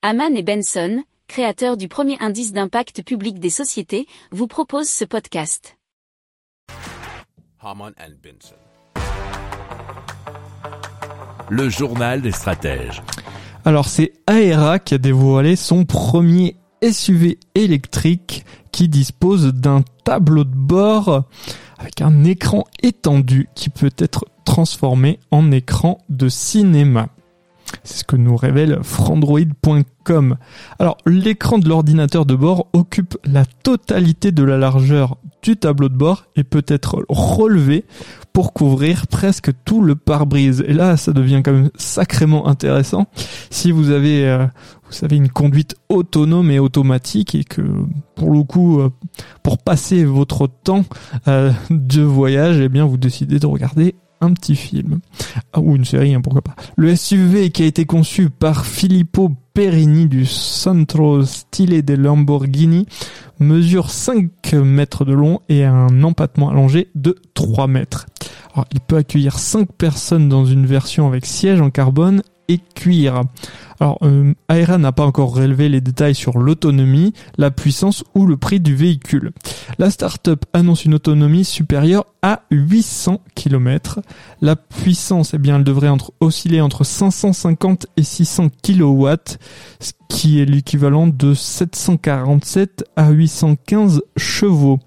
Haman et Benson, créateurs du premier indice d'impact public des sociétés, vous proposent ce podcast. Haman and Benson. Le journal des stratèges. Alors c'est Aera qui a dévoilé son premier SUV électrique qui dispose d'un tableau de bord avec un écran étendu qui peut être transformé en écran de cinéma. C'est ce que nous révèle frandroid.com. Alors, l'écran de l'ordinateur de bord occupe la totalité de la largeur du tableau de bord et peut être relevé pour couvrir presque tout le pare-brise. Et là, ça devient quand même sacrément intéressant si vous avez, euh, vous savez, une conduite autonome et automatique et que, pour le coup, euh, pour passer votre temps euh, de voyage, eh bien, vous décidez de regarder un petit film ah, ou une série, hein, pourquoi pas. Le SUV qui a été conçu par Filippo Perini du Centro Stile de Lamborghini mesure 5 mètres de long et a un empattement allongé de 3 mètres. Il peut accueillir 5 personnes dans une version avec siège en carbone et cuir. Alors, euh, Aera n'a pas encore relevé les détails sur l'autonomie, la puissance ou le prix du véhicule. La start-up annonce une autonomie supérieure à 800 km. La puissance, eh bien, elle devrait osciller entre 550 et 600 kW, ce qui est l'équivalent de 747 à 815 chevaux.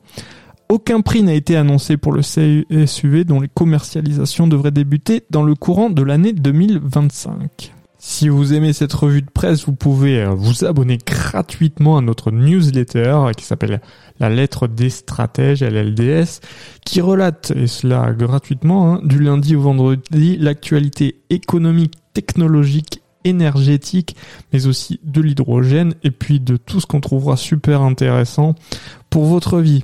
Aucun prix n'a été annoncé pour le SUV dont les commercialisations devraient débuter dans le courant de l'année 2025. Si vous aimez cette revue de presse, vous pouvez euh, vous abonner gratuitement à notre newsletter qui s'appelle La lettre des stratèges, LLDS, qui relate, et cela gratuitement, hein, du lundi au vendredi, l'actualité économique, technologique, énergétique, mais aussi de l'hydrogène, et puis de tout ce qu'on trouvera super intéressant pour votre vie.